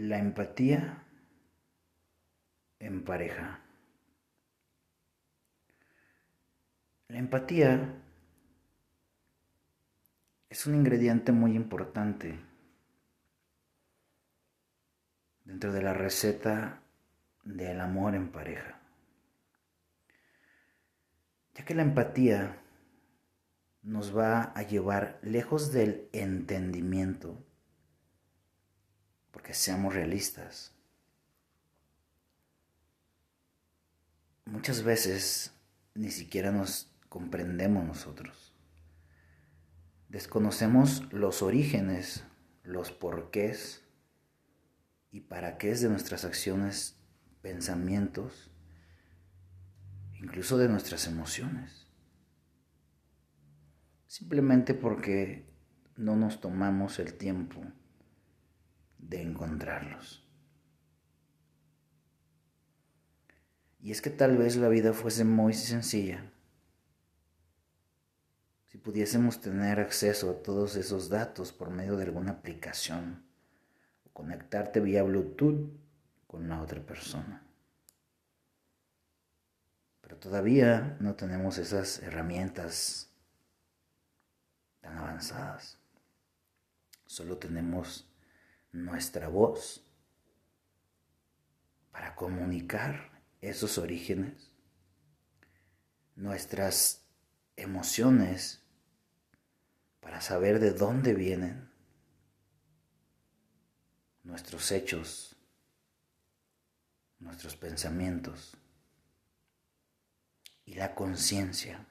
La empatía en pareja. La empatía es un ingrediente muy importante dentro de la receta del amor en pareja. Ya que la empatía nos va a llevar lejos del entendimiento, porque seamos realistas. Muchas veces ni siquiera nos comprendemos nosotros. Desconocemos los orígenes, los porqués y para qué es de nuestras acciones, pensamientos, incluso de nuestras emociones. Simplemente porque no nos tomamos el tiempo de encontrarlos. Y es que tal vez la vida fuese muy sencilla si pudiésemos tener acceso a todos esos datos por medio de alguna aplicación o conectarte vía Bluetooth con la otra persona. Pero todavía no tenemos esas herramientas tan avanzadas. Solo tenemos nuestra voz para comunicar esos orígenes, nuestras emociones para saber de dónde vienen nuestros hechos, nuestros pensamientos y la conciencia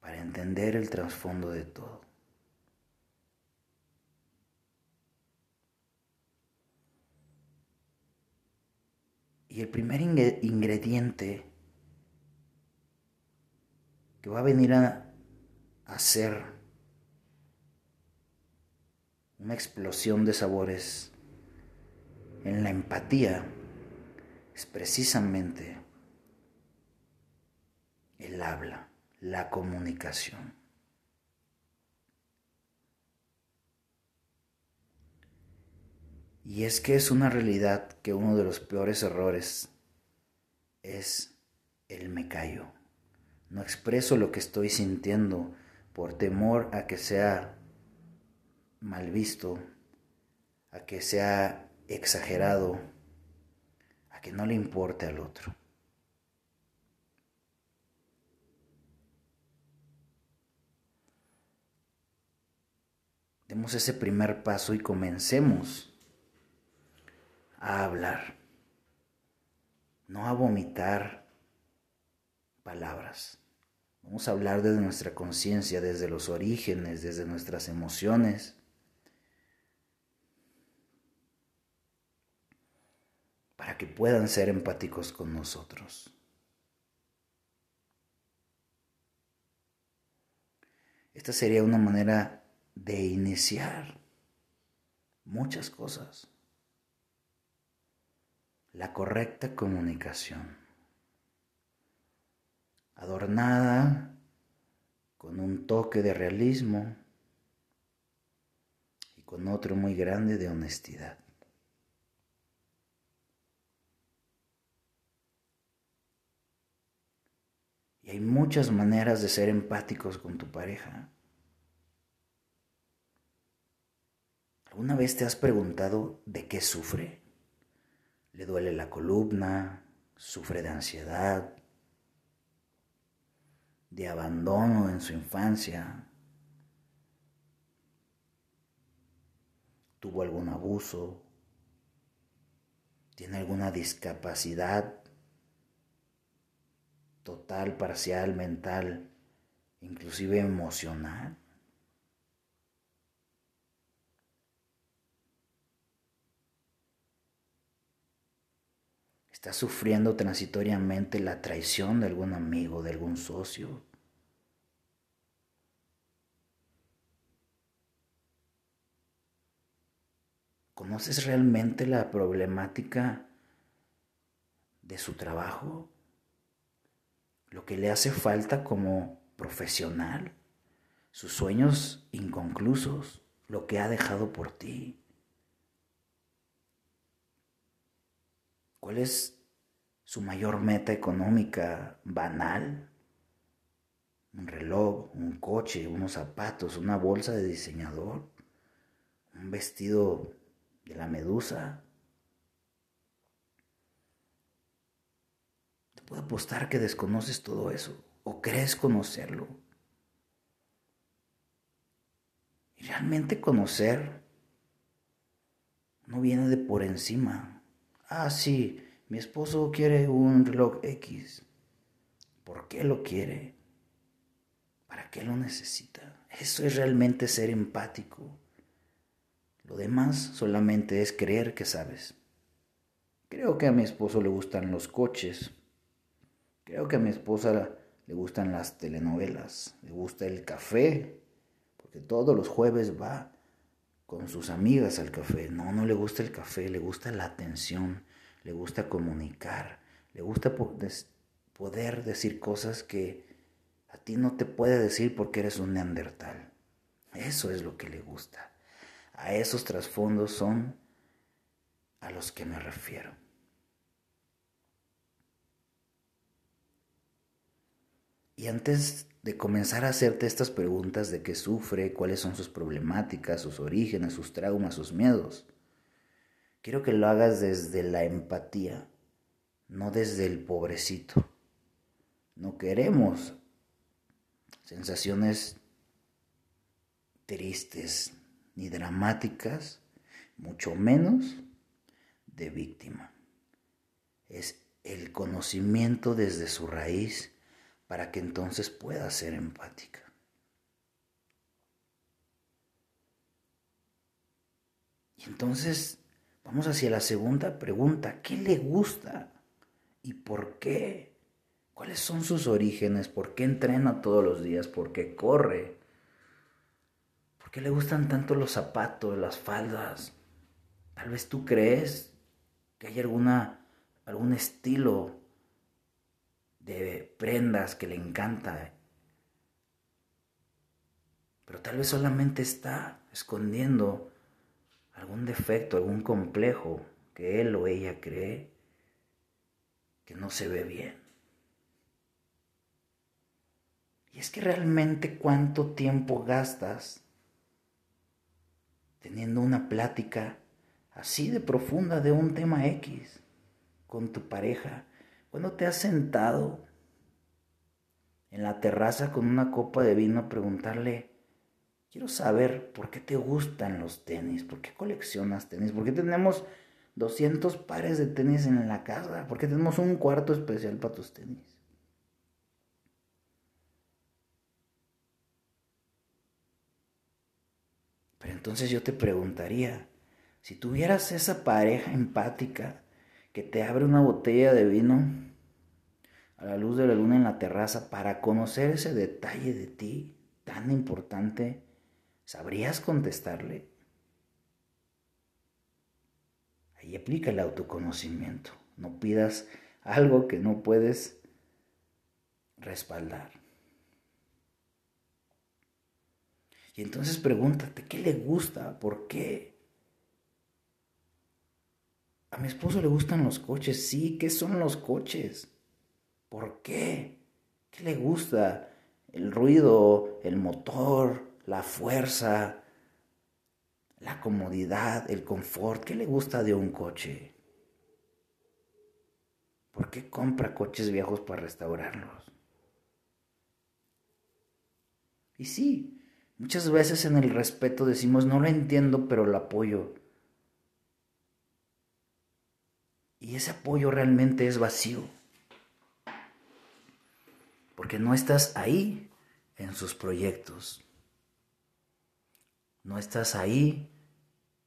para entender el trasfondo de todo. Y el primer ingrediente que va a venir a hacer una explosión de sabores en la empatía es precisamente el habla, la comunicación. Y es que es una realidad que uno de los peores errores es el me callo. No expreso lo que estoy sintiendo por temor a que sea mal visto, a que sea exagerado, a que no le importe al otro. Demos ese primer paso y comencemos a hablar, no a vomitar palabras. Vamos a hablar desde nuestra conciencia, desde los orígenes, desde nuestras emociones. para que puedan ser empáticos con nosotros. Esta sería una manera de iniciar muchas cosas la correcta comunicación, adornada con un toque de realismo y con otro muy grande de honestidad. Y hay muchas maneras de ser empáticos con tu pareja. ¿Alguna vez te has preguntado de qué sufre? Le duele la columna, sufre de ansiedad, de abandono en su infancia, tuvo algún abuso, tiene alguna discapacidad total, parcial, mental, inclusive emocional. ¿Estás sufriendo transitoriamente la traición de algún amigo, de algún socio? ¿Conoces realmente la problemática de su trabajo? Lo que le hace falta como profesional, sus sueños inconclusos, lo que ha dejado por ti? ¿Cuál es su mayor meta económica banal? Un reloj, un coche, unos zapatos, una bolsa de diseñador, un vestido de la medusa. Te puedo apostar que desconoces todo eso o crees conocerlo. Y realmente conocer no viene de por encima. Ah, sí, mi esposo quiere un reloj X. ¿Por qué lo quiere? ¿Para qué lo necesita? Eso es realmente ser empático. Lo demás solamente es creer que sabes. Creo que a mi esposo le gustan los coches. Creo que a mi esposa le gustan las telenovelas. Le gusta el café porque todos los jueves va con sus amigas al café. No, no le gusta el café, le gusta la atención, le gusta comunicar, le gusta poder decir cosas que a ti no te puede decir porque eres un neandertal. Eso es lo que le gusta. A esos trasfondos son a los que me refiero. Y antes de comenzar a hacerte estas preguntas de qué sufre, cuáles son sus problemáticas, sus orígenes, sus traumas, sus miedos. Quiero que lo hagas desde la empatía, no desde el pobrecito. No queremos sensaciones tristes ni dramáticas, mucho menos de víctima. Es el conocimiento desde su raíz para que entonces pueda ser empática. Y entonces vamos hacia la segunda pregunta. ¿Qué le gusta? ¿Y por qué? ¿Cuáles son sus orígenes? ¿Por qué entrena todos los días? ¿Por qué corre? ¿Por qué le gustan tanto los zapatos, las faldas? Tal vez tú crees que hay alguna, algún estilo de prendas que le encanta. Pero tal vez solamente está escondiendo algún defecto, algún complejo que él o ella cree que no se ve bien. Y es que realmente cuánto tiempo gastas teniendo una plática así de profunda de un tema X con tu pareja ¿Cuándo te has sentado en la terraza con una copa de vino preguntarle, quiero saber por qué te gustan los tenis, por qué coleccionas tenis, por qué tenemos 200 pares de tenis en la casa, por qué tenemos un cuarto especial para tus tenis? Pero entonces yo te preguntaría, si tuvieras esa pareja empática, que te abre una botella de vino a la luz de la luna en la terraza para conocer ese detalle de ti tan importante, ¿sabrías contestarle? Ahí aplica el autoconocimiento. No pidas algo que no puedes respaldar. Y entonces pregúntate, ¿qué le gusta? ¿Por qué? A mi esposo le gustan los coches. Sí, ¿qué son los coches? ¿Por qué? ¿Qué le gusta? El ruido, el motor, la fuerza, la comodidad, el confort. ¿Qué le gusta de un coche? ¿Por qué compra coches viejos para restaurarlos? Y sí, muchas veces en el respeto decimos, no lo entiendo, pero lo apoyo. Y ese apoyo realmente es vacío. Porque no estás ahí en sus proyectos. No estás ahí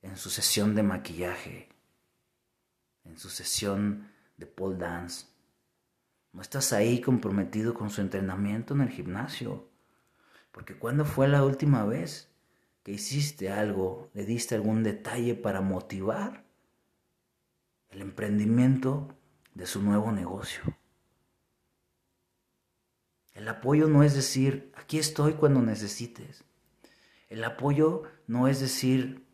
en su sesión de maquillaje, en su sesión de pole dance. No estás ahí comprometido con su entrenamiento en el gimnasio. Porque cuando fue la última vez que hiciste algo, le diste algún detalle para motivar el emprendimiento de su nuevo negocio. El apoyo no es decir, aquí estoy cuando necesites. El apoyo no es decir,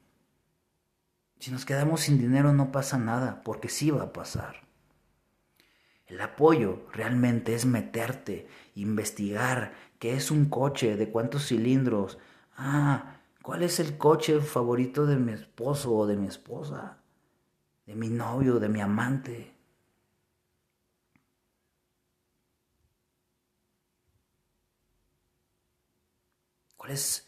si nos quedamos sin dinero no pasa nada, porque sí va a pasar. El apoyo realmente es meterte, investigar qué es un coche, de cuántos cilindros. Ah, ¿cuál es el coche favorito de mi esposo o de mi esposa? De mi novio, de mi amante. ¿Cuál es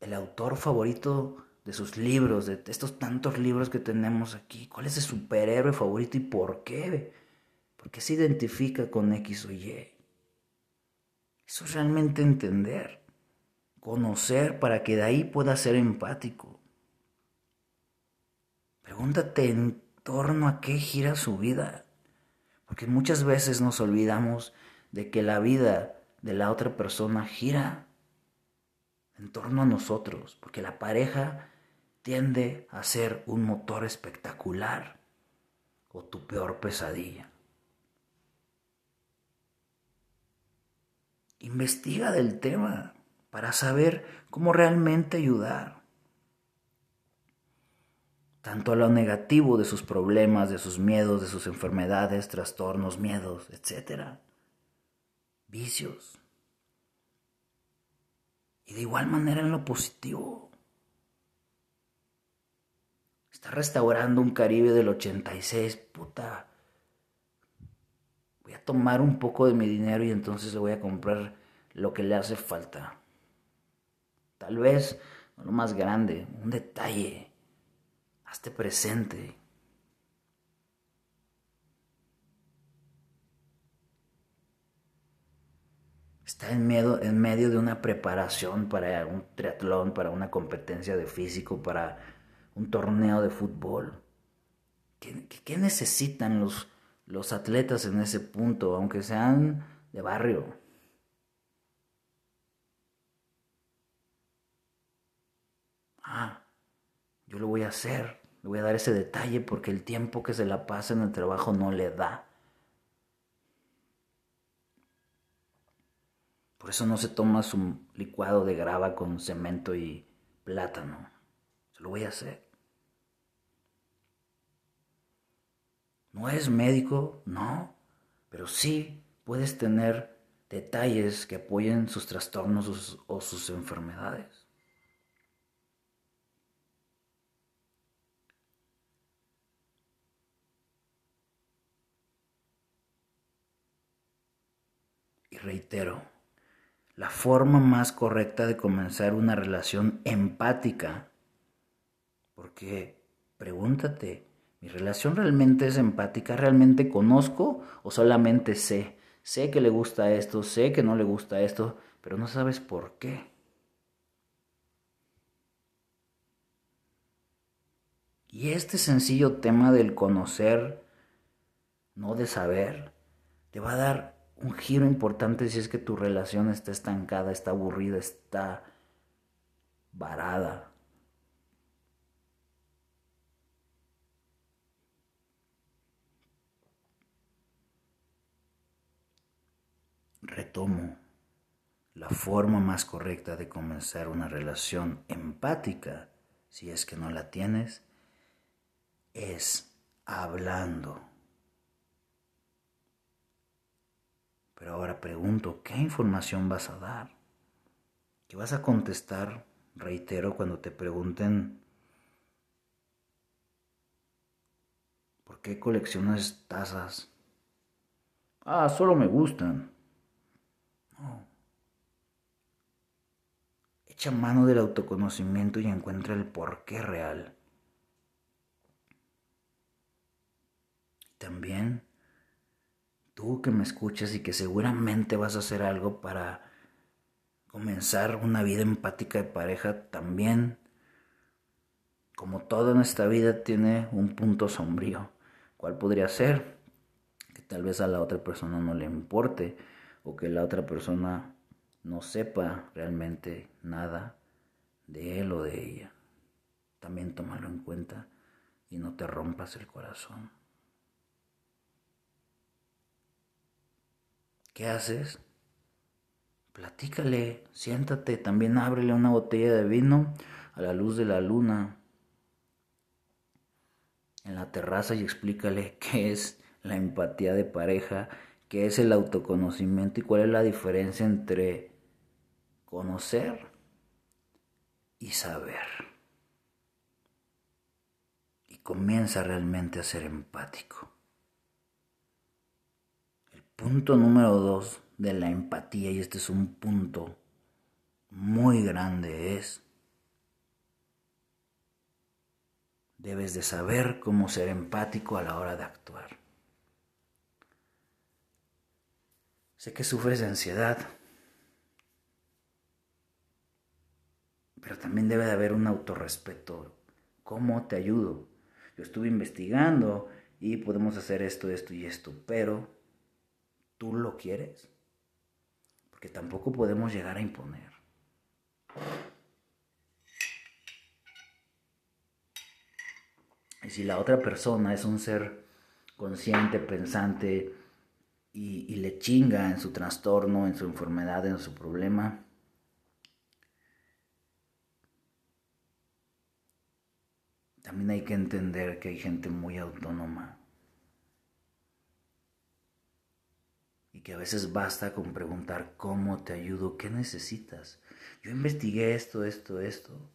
el autor favorito de sus libros, de estos tantos libros que tenemos aquí? ¿Cuál es el superhéroe favorito y por qué? ¿Por qué se identifica con X o Y? Eso es realmente entender, conocer para que de ahí pueda ser empático. Pregúntate en torno a qué gira su vida, porque muchas veces nos olvidamos de que la vida de la otra persona gira en torno a nosotros, porque la pareja tiende a ser un motor espectacular o tu peor pesadilla. Investiga del tema para saber cómo realmente ayudar. Tanto a lo negativo de sus problemas, de sus miedos, de sus enfermedades, trastornos, miedos, etc. Vicios. Y de igual manera en lo positivo. Está restaurando un Caribe del 86, puta. Voy a tomar un poco de mi dinero y entonces le voy a comprar lo que le hace falta. Tal vez no lo más grande, un detalle. Hazte presente. está en medio, en medio de una preparación para un triatlón, para una competencia de físico, para un torneo de fútbol. ¿Qué, necesitan los, los atletas en ese punto, aunque sean de barrio? Ah, yo lo voy a hacer, le voy a dar ese detalle porque el tiempo que se la pasa en el trabajo no le da. Por eso no se toma su licuado de grava con cemento y plátano. Se lo voy a hacer. No es médico, no, pero sí puedes tener detalles que apoyen sus trastornos o sus enfermedades. Y reitero, la forma más correcta de comenzar una relación empática. Porque pregúntate, ¿mi relación realmente es empática? ¿Realmente conozco o solamente sé? Sé que le gusta esto, sé que no le gusta esto, pero no sabes por qué. Y este sencillo tema del conocer, no de saber, te va a dar un giro importante si es que tu relación está estancada, está aburrida, está varada. Retomo. La forma más correcta de comenzar una relación empática, si es que no la tienes, es hablando. Pero ahora pregunto, ¿qué información vas a dar? ¿Qué vas a contestar? Reitero, cuando te pregunten, ¿por qué coleccionas tazas? Ah, solo me gustan. No. Echa mano del autoconocimiento y encuentra el porqué real. También tú que me escuchas y que seguramente vas a hacer algo para comenzar una vida empática de pareja también, como toda nuestra vida tiene un punto sombrío. ¿Cuál podría ser? Que tal vez a la otra persona no le importe o que la otra persona no sepa realmente nada de él o de ella. También tómalo en cuenta y no te rompas el corazón. ¿Qué haces platícale, siéntate, también ábrele una botella de vino a la luz de la luna en la terraza y explícale qué es la empatía de pareja, qué es el autoconocimiento y cuál es la diferencia entre conocer y saber. Y comienza realmente a ser empático. Punto número dos de la empatía, y este es un punto muy grande, es debes de saber cómo ser empático a la hora de actuar. Sé que sufres de ansiedad, pero también debe de haber un autorrespeto. ¿Cómo te ayudo? Yo estuve investigando y podemos hacer esto, esto y esto, pero ¿tú lo quieres? Porque tampoco podemos llegar a imponer. Y si la otra persona es un ser consciente, pensante y, le chinga en su trastorno, en su enfermedad, en su problema, también hay que entender que hay gente muy autónoma y que a veces basta con preguntar cómo te ayudo, qué necesitas. Yo investigué esto, esto, esto.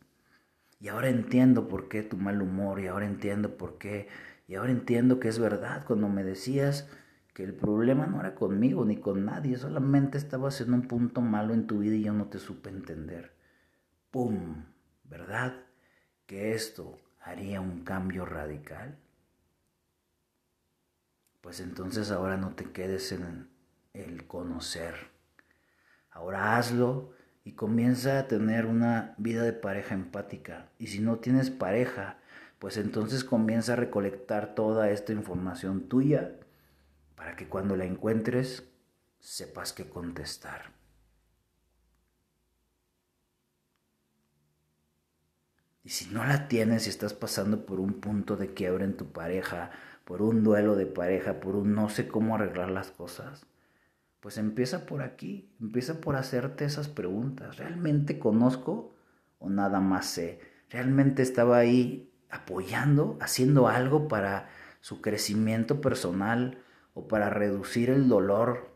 Y ahora entiendo por qué tu mal humor, y ahora entiendo por qué, y ahora entiendo que es verdad cuando me decías que el problema no era conmigo ni con nadie, solamente estabas en un punto malo en tu vida y yo no te supe entender. ¡Pum! ¿Verdad? Que esto haría un cambio radical. Pues entonces ahora no te quedes en el conocer. Ahora hazlo y comienza a tener una vida de pareja empática. Y si no tienes pareja, pues entonces comienza a recolectar toda esta información tuya para que cuando la encuentres sepas qué contestar. Y si no la tienes y estás pasando por un punto de quiebre en tu pareja, por un duelo de pareja, por un no sé cómo arreglar las cosas, pues empieza por aquí, empieza por hacerte esas preguntas. ¿Realmente conozco o nada más sé? ¿Realmente estaba ahí apoyando, haciendo algo para su crecimiento personal o para reducir el dolor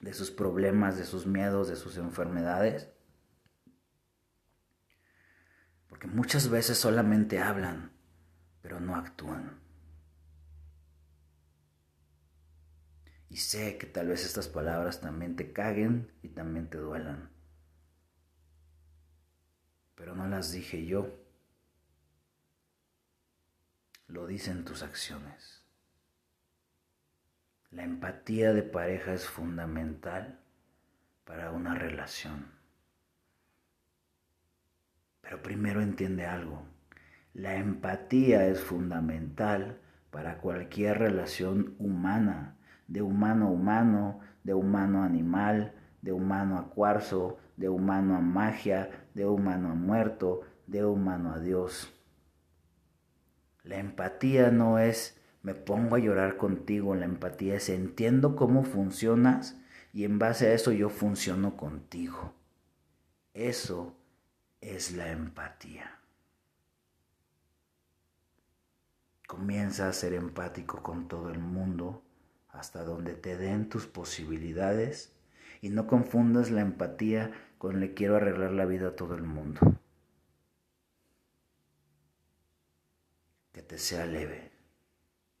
de sus problemas, de sus miedos, de sus enfermedades? Porque muchas veces solamente hablan, pero no actúan. Y sé que tal vez estas palabras también te caguen y también te duelan. Pero no las dije yo. Lo dicen tus acciones. La empatía de pareja es fundamental para una relación. Pero primero entiende algo. La empatía es fundamental para cualquier relación humana de humano a humano, de humano a animal, de humano a cuarzo, de humano a magia, de humano a muerto, de humano a Dios. La empatía no es me pongo a llorar contigo, la empatía es entiendo cómo funcionas y en base a eso yo funciono contigo. Eso es la empatía. Comienza a ser empático con todo el mundo hasta donde te den tus posibilidades y no confundas la empatía con le quiero arreglar la vida a todo el mundo. Que te sea leve.